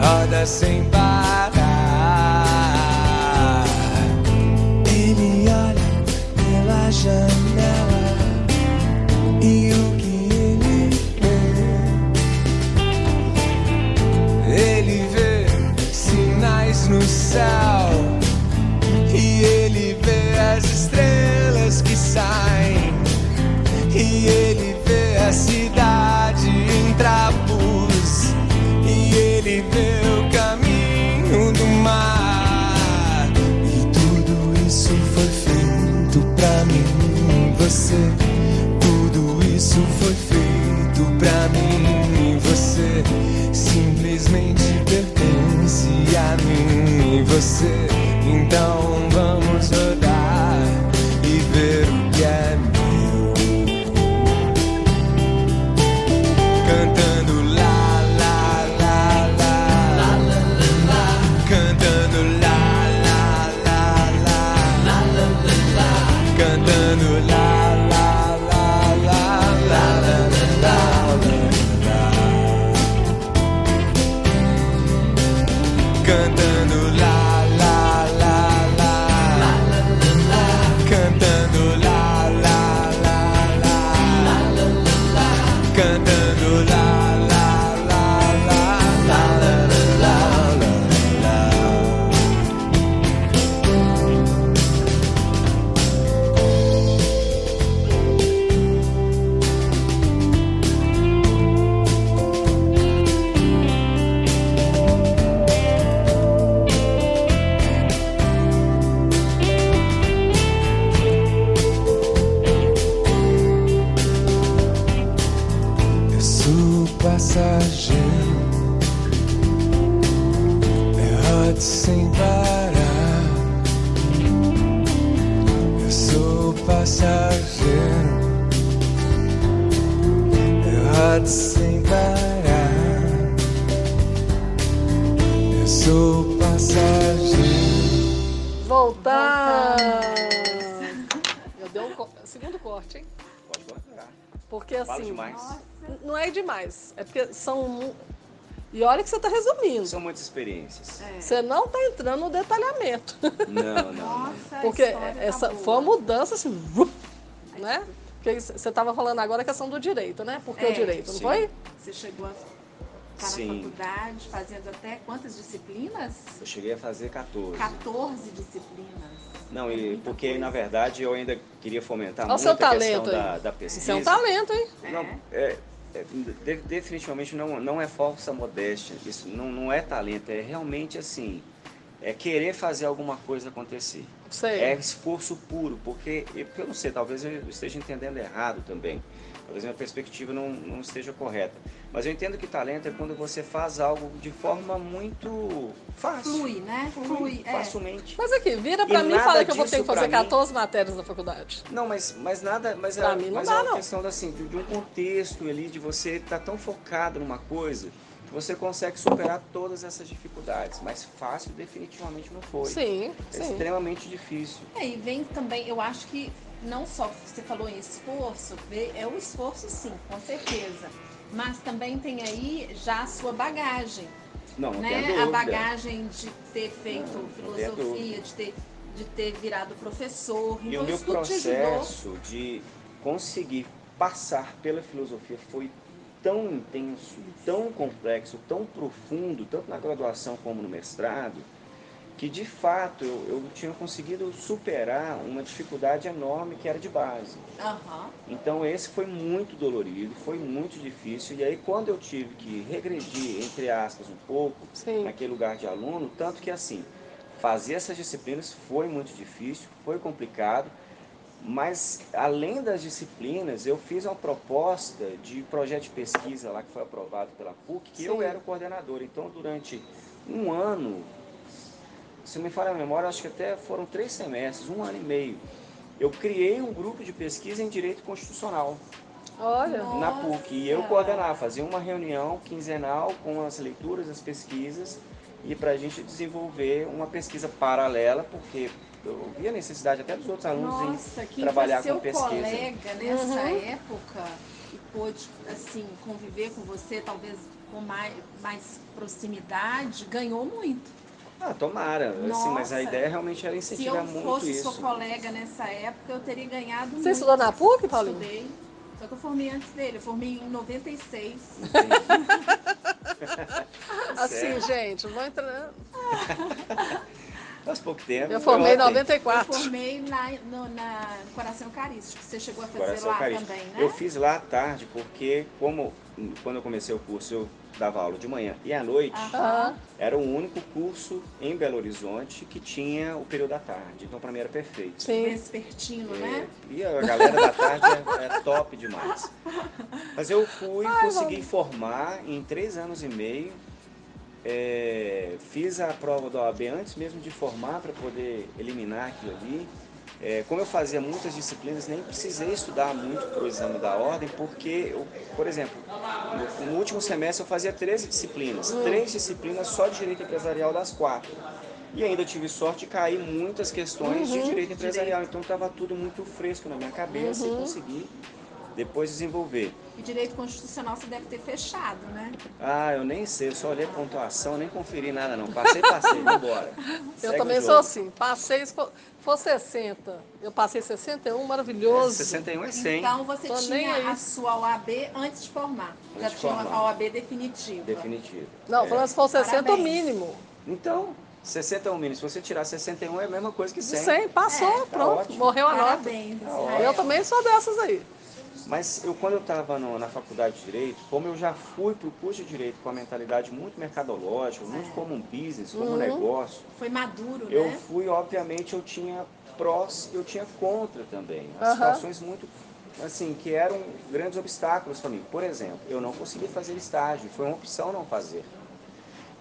roda sem parar. Olha que você está resumindo. São muitas experiências. É. Você não está entrando no detalhamento. Não, não. Nossa, Porque tá essa boa. foi uma mudança assim, vup, né? Porque você estava falando agora a questão do direito, né? Porque É, o direito, não sim. foi? Você chegou a Sim. na faculdade fazendo até quantas disciplinas? Eu cheguei a fazer 14. 14 disciplinas. Não, É e muita porque coisa. na verdade eu ainda queria fomentar Olha muito seu a questão talento da, da pesquisa. Isso é um talento, hein? Não, É. é, de- definitivamente não, não é falsa modéstia. Isso não, não é talento, é realmente assim. É querer fazer alguma coisa acontecer. Sei. É esforço puro, porque eu, não sei, talvez eu esteja entendendo errado também. Talvez minha perspectiva não, não esteja correta. Mas eu entendo que talento é quando você faz algo de forma muito fácil. Flui, né? Flui, é. facilmente. Mas aqui, vira E pra mim e fala que eu vou ter que fazer mim- 14 matérias na faculdade. Não, mas, mas nada, mas, Pra é, mim não mas dá, é uma não. questão assim, de, de um contexto ali, de você estar tão focado numa coisa, você consegue superar todas essas dificuldades. Mas fácil definitivamente não foi. Sim, É sim. extremamente difícil. É, e vem também, eu acho que não só você falou em esforço, é o esforço sim, com certeza. Mas também tem aí já a sua bagagem, Não, não né? A bagagem de ter feito Não, não filosofia, dúvida. de ter, de ter virado professor. E então o meu processo de conseguir passar pela filosofia foi tão intenso, tão complexo, tão profundo, tanto na graduação como no mestrado, que de fato eu, eu tinha conseguido superar uma dificuldade enorme que era de base. Aham. Então esse foi muito dolorido, foi muito difícil. E aí quando eu tive que regredir, entre aspas, um pouco, Sim. naquele lugar de aluno, tanto que assim, fazer essas disciplinas foi muito difícil, foi complicado, mas além das disciplinas, eu fiz uma proposta de projeto de pesquisa lá que foi aprovado pela PUC, que eu Sim. era o coordenador. Então durante um ano, se me falha a memória, acho que até foram três semestres, um ano e meio, eu criei um grupo de pesquisa em direito constitucional Olha. na PUC. E eu coordenava, fazia uma reunião quinzenal com as leituras, as pesquisas, e para a gente desenvolver uma pesquisa paralela, porque eu vi a necessidade até dos outros alunos em Nossa, quem trabalhar com pesquisa. colega nessa Uhum. época e pôde, assim, conviver com você, talvez com mais, mais proximidade, ganhou muito. Ah, tomara, assim, mas Nossa. a ideia realmente era Se incentivar eu muito fosse isso. sua colega nessa época, eu teria ganhado muito. Você estudou na PUC, Paulinho? Estudei. Só que eu formei antes dele, eu formei em 96. Assim, gente, não vou entrar. Faz pouco tempo. Eu formei em ontem. 94. Eu formei na, no, na Coração Eucarístico, que você chegou a fazer Coração lá Eucarístico. também, né? Eu fiz lá à tarde, porque como quando eu comecei o curso eu dava aula de manhã e à noite, Aham. era o único curso em Belo Horizonte que tinha o período da tarde. Então, para mim era perfeito. Sim. Vespertino, né? É, e a galera da tarde é, é top demais. Mas eu fui, consegui formar em três anos e meio. É, fiz a prova da OAB antes mesmo de formar para poder eliminar aquilo ali. É, como eu fazia muitas disciplinas, nem precisei estudar muito para o exame da ordem, porque, eu, por exemplo, no, no último semestre eu fazia 13 disciplinas, três disciplinas só de direito empresarial das quatro. E ainda tive sorte de cair muitas questões de direito empresarial, então estava tudo muito fresco na minha cabeça e consegui depois desenvolver. E direito constitucional você deve ter fechado, né? Ah, eu nem sei, eu só olhei a pontuação, nem conferi nada não. Passei, passei, vambora. Eu Segue também o sou assim. Passei, se for, for 60. Eu passei 61, maravilhoso. 61 é 100. Então você Tô tinha a sua OAB antes de formar. Já Antes de tinha formar. a OAB definitiva. Definitivo. Não, É. falando se for 60, o Parabéns. mínimo. Então, 61 mínimo. Se você tirar 61 é a mesma coisa que De 100. 100, passou, É, tá pronto. ótimo. Morreu a nota. Parabéns, Tá Israel. ótimo. Eu também sou dessas aí. Mas eu, quando eu estava na faculdade de Direito, como eu já fui para o curso de Direito com a mentalidade muito mercadológica, muito como um business, como um negócio, Foi maduro, eu né? fui, obviamente, eu tinha prós, eu tinha contra também. As Aham. situações muito, assim, que eram grandes obstáculos para mim. Por exemplo, eu não consegui fazer estágio, foi uma opção não fazer.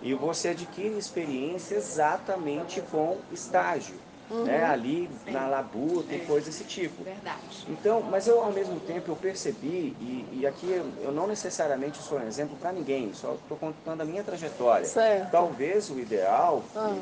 E você adquire experiência exatamente com estágio, né? Ali na labuta e coisa desse tipo. Verdade. Então, mas eu ao mesmo tempo eu percebi, e, e aqui eu, eu não necessariamente sou um exemplo para ninguém, só estou contando a minha trajetória. Certo. Talvez o ideal, Ah.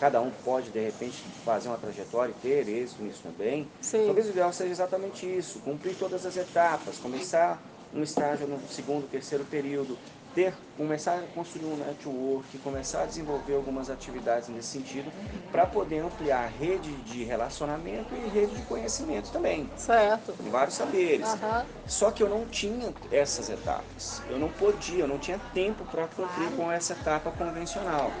cada um pode de repente fazer uma trajetória e ter êxito nisso também, Sim. talvez o ideal seja exatamente isso, cumprir todas as etapas, começar um estágio no segundo, terceiro período, ter, começar a construir um network, começar a desenvolver algumas atividades nesse sentido, para poder ampliar a rede de relacionamento e rede de conhecimento também, Certo. em vários saberes. Aham. Só que eu não tinha essas etapas. Eu não podia, eu não tinha tempo para cumprir com essa etapa convencional.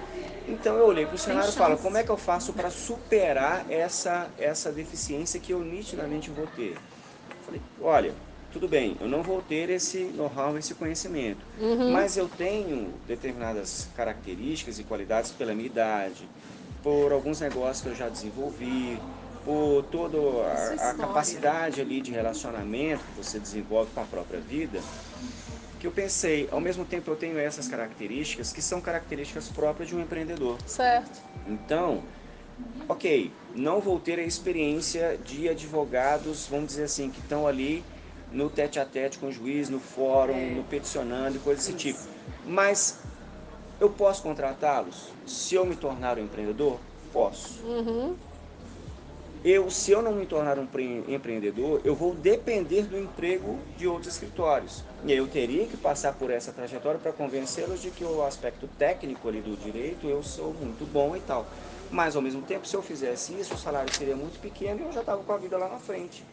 Então eu olhei para o cenário e falo, como é que eu faço para superar essa, essa deficiência que eu nitidamente vou ter? Falei, olha, tudo bem, eu não vou ter esse know-how, esse conhecimento, mas eu tenho determinadas características e qualidades pela minha idade, por alguns negócios que eu já desenvolvi, por toda a, a capacidade ali de relacionamento que você desenvolve com a própria vida, que eu pensei, ao mesmo tempo eu tenho essas características que são características próprias de um empreendedor. Certo. Então, ok, não vou ter a experiência de advogados, vamos dizer assim, que estão ali no tete a tete com o juiz, no fórum, no peticionando e coisas desse tipo. Mas eu posso contratá-los? Se eu me tornar um empreendedor? Posso. Uhum. Eu, se eu não me tornar um pre- empreendedor, eu vou depender do emprego de outros escritórios. E eu teria que passar por essa trajetória para convencê-los de que o aspecto técnico ali do direito eu sou muito bom e tal. Mas ao mesmo tempo, se eu fizesse isso, o salário seria muito pequeno e eu já estava com a vida lá na frente.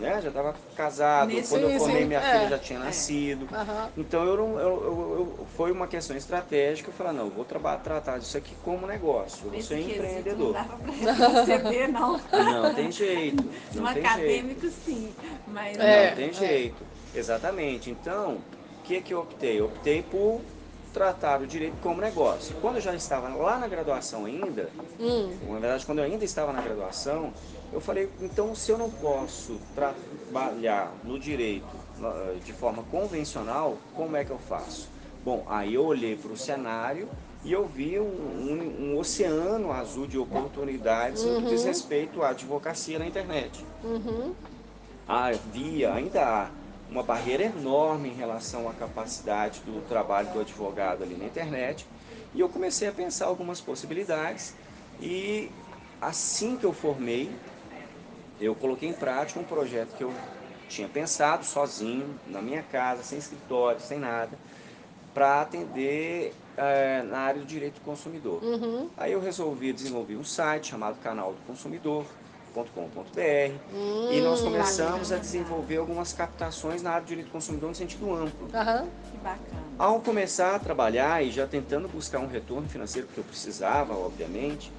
Né? Já estava casado, Nesse- quando eu formei sim, minha é. filha já tinha nascido. Aham. Então eu não, eu, eu- eu- foi uma questão estratégica. Eu falei, não, eu vou traba- tratar disso aqui como negócio. Eu vou Nesse ser quesito empreendedor. Não dava pra perceber, não. Não tem jeito. No Não tem jeito. acadêmico, sim. Mas É. Não tem jeito. Exatamente. Então, o que, que eu optei? Eu optei por tratar o direito como negócio. Quando eu já estava lá na graduação ainda, Hum. na verdade, quando eu ainda estava na graduação, eu falei, então se eu não posso trabalhar no direito eh, de forma convencional, como é que eu faço? Bom, aí eu olhei para o cenário e eu vi um, um- um oceano azul de oportunidades no que diz respeito à advocacia na internet. Uhum. Havia, ainda há, uma barreira enorme em relação à capacidade do trabalho do advogado ali na internet. E eu comecei a pensar algumas possibilidades e assim que eu formei, eu coloquei em prática um projeto que eu tinha pensado sozinho, na minha casa, sem escritório, sem nada, para atender eh, na área do direito do consumidor. Uhum. Aí eu resolvi desenvolver um site chamado Canal do Consumidor.com.br e nós começamos a desenvolver algumas captações na área do direito do consumidor no sentido amplo. Aham. que bacana. Ao começar a trabalhar e já tentando buscar um retorno financeiro que eu precisava, obviamente,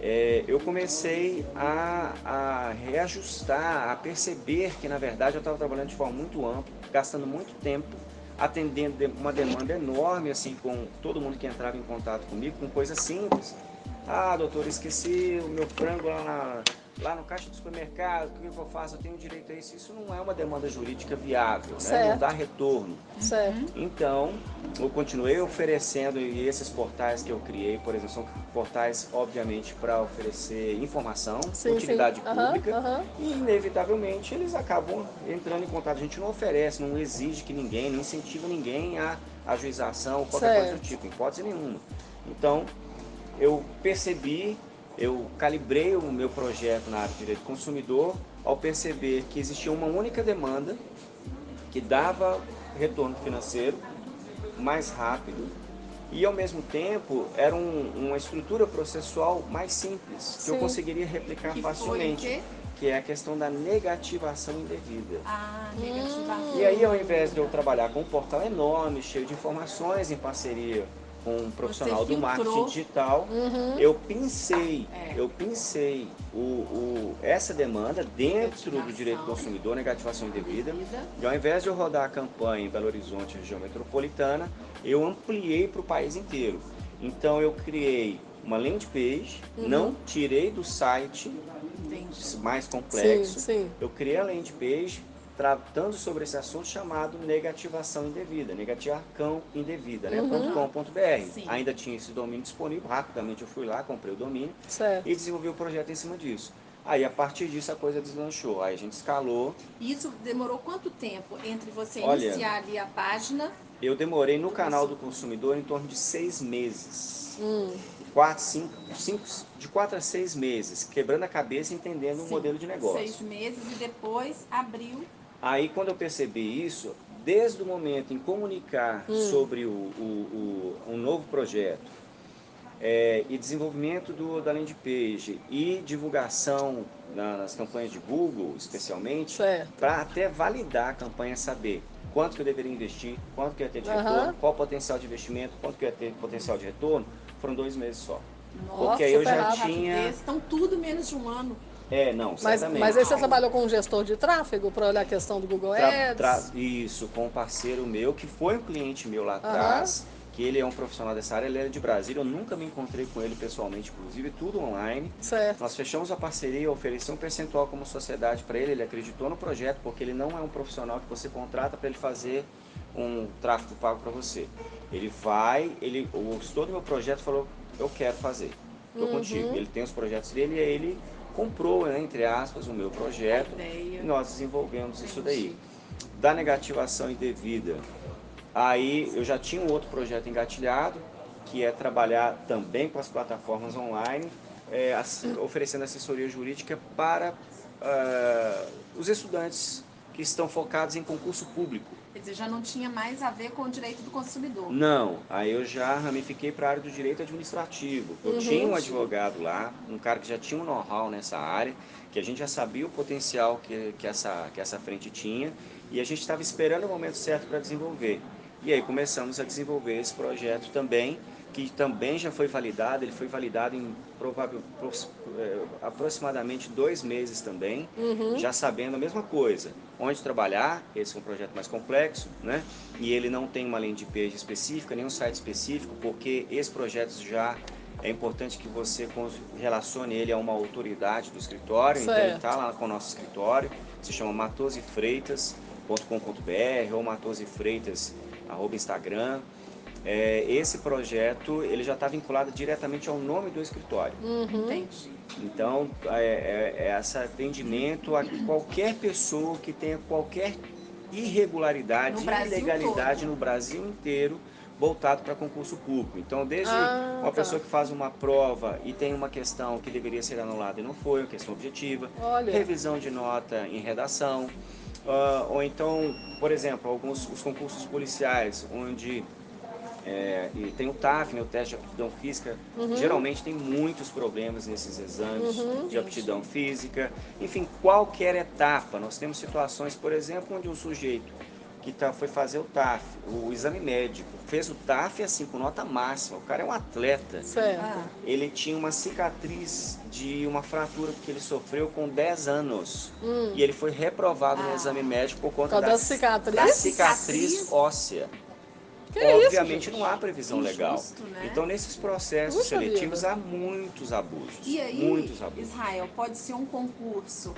é, eu comecei a, a reajustar, a perceber que na verdade eu estava trabalhando de forma muito ampla, gastando muito tempo atendendo de- uma demanda enorme, assim, com todo mundo que entrava em contato comigo, com coisas simples. Ah, doutor, esqueci o meu frango lá, na- lá no caixa do supermercado, o que eu faço? Eu tenho direito a isso. Isso não é uma demanda jurídica viável, né? Certo. Não dá retorno. Certo. Então, eu continuei oferecendo e esses portais que eu criei, por exemplo, são portais, obviamente, para oferecer informação, Sim, sim. utilidade Aham, pública, e inevitavelmente eles acabam entrando em contato. A gente não oferece, não exige que ninguém, não incentiva ninguém a ajuização ou qualquer coisa do Certo. tipo, hipótese nenhuma. Então, eu percebi, eu calibrei o meu projeto na área de direito do consumidor ao perceber que existia uma única demanda que dava retorno financeiro mais rápido e ao mesmo tempo era um- uma estrutura processual mais simples que eu Sim. conseguiria replicar Que foi facilmente, quê? que é a questão da negativação indevida. Ah, negativação. E aí, ao invés de eu trabalhar com um portal enorme, cheio de informações, em parceria com um profissional do marketing digital, Uhum. eu pensei, É. eu pensei o, o- essa demanda dentro do direito do consumidor, negativação indevida, Indevida. e ao invés de eu rodar a campanha em Belo Horizonte, região metropolitana, eu ampliei para o país inteiro. Então eu criei uma landing page, Uhum. não tirei do site Entendi. mais Sim, complexo, sim. eu criei a landing page tratando sobre esse assunto chamado negativação indevida, negativação indevida, né? Uhum. .com.br. Ainda tinha esse domínio disponível, rapidamente eu fui lá, comprei o domínio Certo. e desenvolvi o projeto em cima disso. Aí a partir disso a coisa deslanchou, aí a gente escalou. E Isso demorou quanto tempo entre você Olha, iniciar ali a página? Eu demorei no canal do consumidor em torno de seis meses. Hum, Quatro, cinco, cinco, de quatro a seis meses, quebrando a cabeça e entendendo o modelo de negócio. Seis meses e depois abriu. Aí quando eu percebi isso, desde o momento em comunicar Hum. sobre o, o, o- um novo projeto é, e desenvolvimento do, da landing page e divulgação na- nas campanhas de Google, especialmente, para até validar a campanha, saber quanto que eu deveria investir, quanto que eu ia ter de Aham. retorno, qual o potencial de investimento, quanto que eu ia ter de potencial de retorno, foram dois meses só. Nossa, Porque aí eu já rápido. tinha... Então tudo menos de um ano. É, não, Mas, certamente. mas aí você trabalhou com um gestor de tráfego para olhar a questão do Google Ads? tra- isso, com um parceiro meu, que foi um cliente meu lá atrás, que ele é um profissional dessa área, ele era de Brasília, eu nunca me encontrei com ele pessoalmente, inclusive, tudo online. Certo. Nós fechamos a parceria, ofereci um percentual como sociedade para ele, ele acreditou no projeto, porque ele não é um profissional que você contrata para ele fazer um tráfego pago para você. Ele vai, ele, o gestor do meu projeto falou, eu quero fazer, estou Uhum. contigo. Ele tem os projetos dele e aí ele comprou, né, entre aspas, o meu projeto e nós desenvolvemos isso daí. Da negativação indevida, aí eu já tinha um outro projeto engatilhado, que é trabalhar também com as plataformas online, é, oferecendo assessoria jurídica para ah, os estudantes que estão focados em concurso público. Quer dizer, já não tinha mais a ver com o direito do consumidor. Não, aí eu já ramifiquei para a área do direito administrativo. Eu Uhum. tinha um advogado lá, um cara que já tinha um know-how nessa área, que a gente já sabia o potencial que, que, essa, que essa frente tinha e a gente estava esperando o momento certo para desenvolver. E aí começamos a desenvolver esse projeto também, que também já foi validado, ele foi validado em provável, eh, aproximadamente dois meses também, Uhum. já sabendo a mesma coisa, onde trabalhar, esse é um projeto mais complexo, né? E ele não tem uma landing page específica, nem um site específico, porque esse projeto já é importante que você relacione ele a uma autoridade do escritório, então ele Certo. está lá com o nosso escritório, se chama matosefreitas.com.br ou matosefreitas, arroba Instagram. É, esse projeto ele já está vinculado diretamente ao nome do escritório. Uhum. Entendi. Então, é, é, é esse atendimento a qualquer pessoa que tenha qualquer irregularidade, No ilegalidade todo. no Brasil inteiro voltado para concurso público. Então, desde Ah, uma tá. pessoa que faz uma prova e tem uma questão que deveria ser anulada e não foi, uma questão objetiva, Olha. revisão de nota em redação, ah, ou então, por exemplo, alguns os concursos policiais, onde é, e tem o TAF, né, o teste de aptidão física, Uhum. geralmente tem muitos problemas nesses exames Uhum. de aptidão física. Enfim, qualquer etapa, nós temos situações, por exemplo, onde um sujeito que tá, foi fazer o TAF, o exame médico. Fez o TAF assim, com nota máxima. O cara é um atleta. Certo. Ah, Ele tinha uma cicatriz de uma fratura que ele sofreu com 10 anos. Hum. E ele foi reprovado no Ah. exame médico por conta da, da cicatriz? da Cicatriz? óssea. Que isso, Obviamente gente? não há previsão legal. Injusto, né? Então, nesses processos Puxa seletivos vida. há muitos abusos. E aí, muitos abusos. Israel, pode ser um concurso.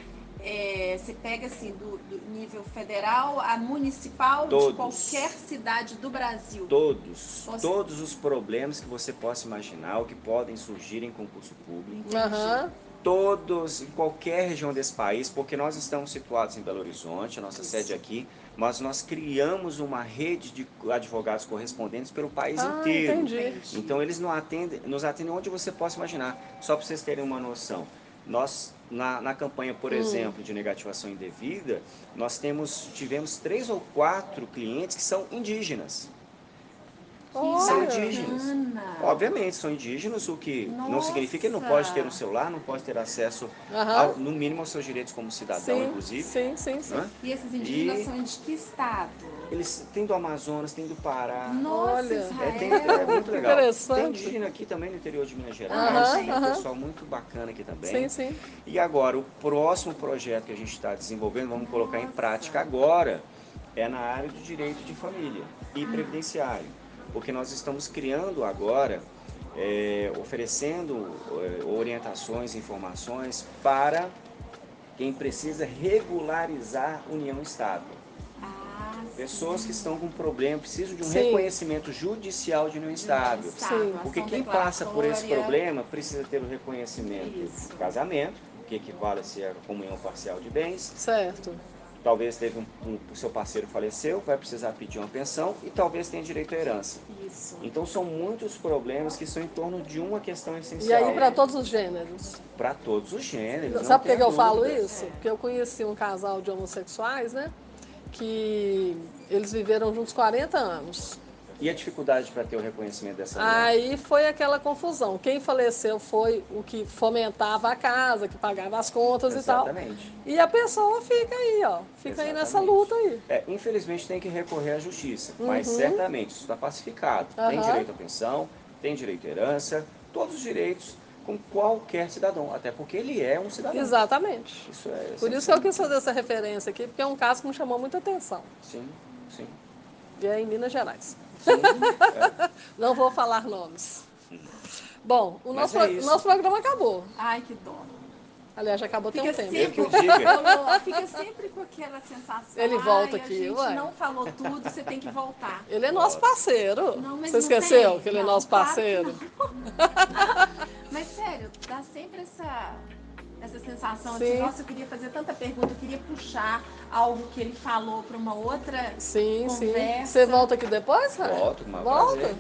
é, você pega assim do, do nível federal a municipal de Todos. qualquer cidade do Brasil. Todos, Você- todos os problemas que você possa imaginar, o que podem surgir em concurso público, Entendi. Todos, em qualquer região desse país, porque nós estamos situados em Belo Horizonte, a nossa Isso. sede é aqui, mas nós criamos uma rede de advogados correspondentes pelo país Ah, inteiro. entendi. Então eles não atendem, nos atendem onde você possa imaginar. Só para vocês terem uma noção. Nós, na, na campanha, por Hum. exemplo, de negativação indevida, nós temos, tivemos três ou quatro clientes que são indígenas. São indígenas. Bacana. Obviamente, são indígenas, o que não Nossa. significa que ele não pode ter um celular, não pode ter acesso, Aham. ao- no mínimo, aos seus direitos como cidadão, Sim, inclusive. sim, sim, sim. né? E esses indígenas E- são de que estado? Eles têm do Amazonas, têm do Pará. Nossa, Olha. É, tem, é muito legal. Interessante. Tem indígena aqui também no interior de Minas Gerais. Aham, tem um aham. pessoal muito bacana aqui também. Sim, sim. E agora, o próximo projeto que a gente está desenvolvendo, vamos colocar em prática agora, é na área do direito de família e previdenciário. Porque nós estamos criando agora, é, oferecendo é, orientações, informações para quem precisa regularizar união estável. Ah, Pessoas que estão com problema, precisam de um Sim. reconhecimento judicial de união estável. Sim. Porque quem passa por esse problema precisa ter o reconhecimento Isso. do casamento, que equivale a ser a comunhão parcial de bens. Certo. Talvez teve um, um- o seu parceiro faleceu, vai precisar pedir uma pensão e talvez tenha direito à herança. Isso. Então são muitos problemas que são em torno de uma questão E essencial. aí, para todos os gêneros. Para todos os gêneros. Sabe por que eu falo isso? Porque eu conheci um casal de homossexuais, né? Que eles viveram juntos 40 anos. E a dificuldade para ter o reconhecimento dessa união? Aí foi aquela confusão. Quem faleceu foi o que fomentava a casa, que pagava as contas e tal. Exatamente. E a pessoa fica aí, ó. Fica aí nessa Exatamente. luta aí. É, infelizmente tem que recorrer à justiça, mas Uhum. certamente isso está pacificado. Tem Aham. direito à pensão, tem direito à herança, todos os direitos com qualquer cidadão, até porque ele é um cidadão. Exatamente. Isso é Por isso que eu quis fazer essa referência aqui, porque é um caso que me chamou muita atenção. Sim, sim. E é em Minas Gerais. sim. É. Não vou falar nomes. Bom, o Mas nosso, é nosso programa acabou. Ai, que dó. Aliás, já acabou tem um Fica tempo. Sempre. Falou, fica sempre com aquela sensação. Ele volta "Ai, aqui, A gente ué." não falou tudo, você tem que voltar. Ele é nosso parceiro. Não, mas Você esqueceu tem. que ele é Não, nosso claro que parceiro? Mas sério, dá sempre essa, essa sensação Sim. de, nossa, eu queria fazer tanta pergunta, eu queria puxar algo que ele falou para uma outra. Sim, sim. Conversa. Você volta aqui depois, Raio? Volto, com Volta. Mesmo,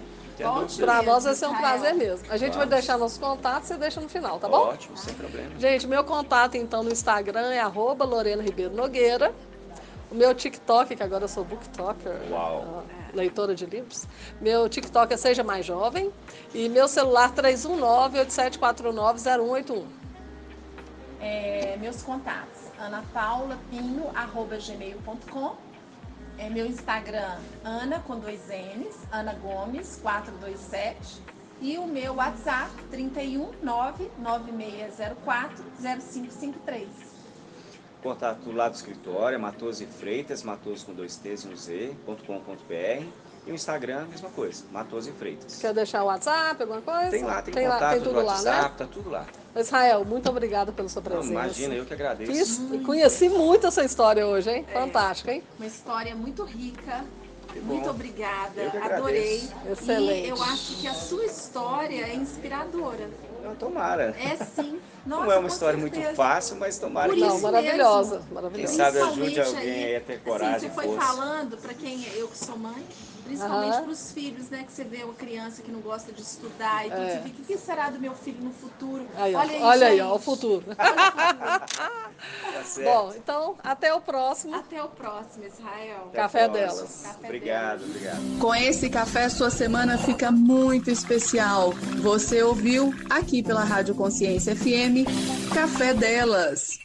nós vai ser um prazer mesmo. A gente vai Vamos. deixar nossos contatos, você deixa no final, tá bom? Ótimo, sem problema. Gente, meu contato então no Instagram é arroba Lorena Ribeiro Nogueira. O meu TikTok, que agora eu sou booktoker, Uau. ah, leitora de livros. Meu TikTok é Seja Mais Jovem. E meu celular 319-8749-0181. É, meus contatos, anapaulapinho.gmail.com é meu Instagram, Ana com dois N's, Ana Gomes 427 e o meu WhatsApp 31 99604 0553. Contato lá do escritório, é Matoso e Freitas, Matoso com dois T's e um Z, ponto com, ponto br. E o Instagram, mesma coisa, Matoso e Freitas. Quer deixar o WhatsApp, alguma coisa? Tem lá, tem, lá, contato tem do tudo lá, WhatsApp, né? tá tudo lá. Israel, muito obrigada pela sua Não, presença. imagina, eu que agradeço. Fiz- conheci muito essa história hoje, hein? É. Fantástica, hein? Uma história muito rica. Muito obrigada, Eu adorei. Excelente. E eu acho que a sua história é inspiradora. Então, tomara. É sim. Nossa, Não é uma história muito certeza. fácil, mas tomara Por que Não, isso maravilhosa, maravilhosa. Quem sabe ajude alguém aí a ter assim, coragem você e foi força. falando para quem eu que sou mãe, principalmente Aham. para os filhos, né? Que você vê uma criança que não gosta de estudar e tudo, É. você fica, o que será do meu filho no futuro? Aí, olha aí, olha aí, ó, o futuro. Tá. Bom, então, até o próximo. Até o próximo, Israel. Até Café delas. Café Obrigado, obrigado. Com esse café, sua semana fica muito especial. Você ouviu aqui pela Rádio Consciência FM Café Delas.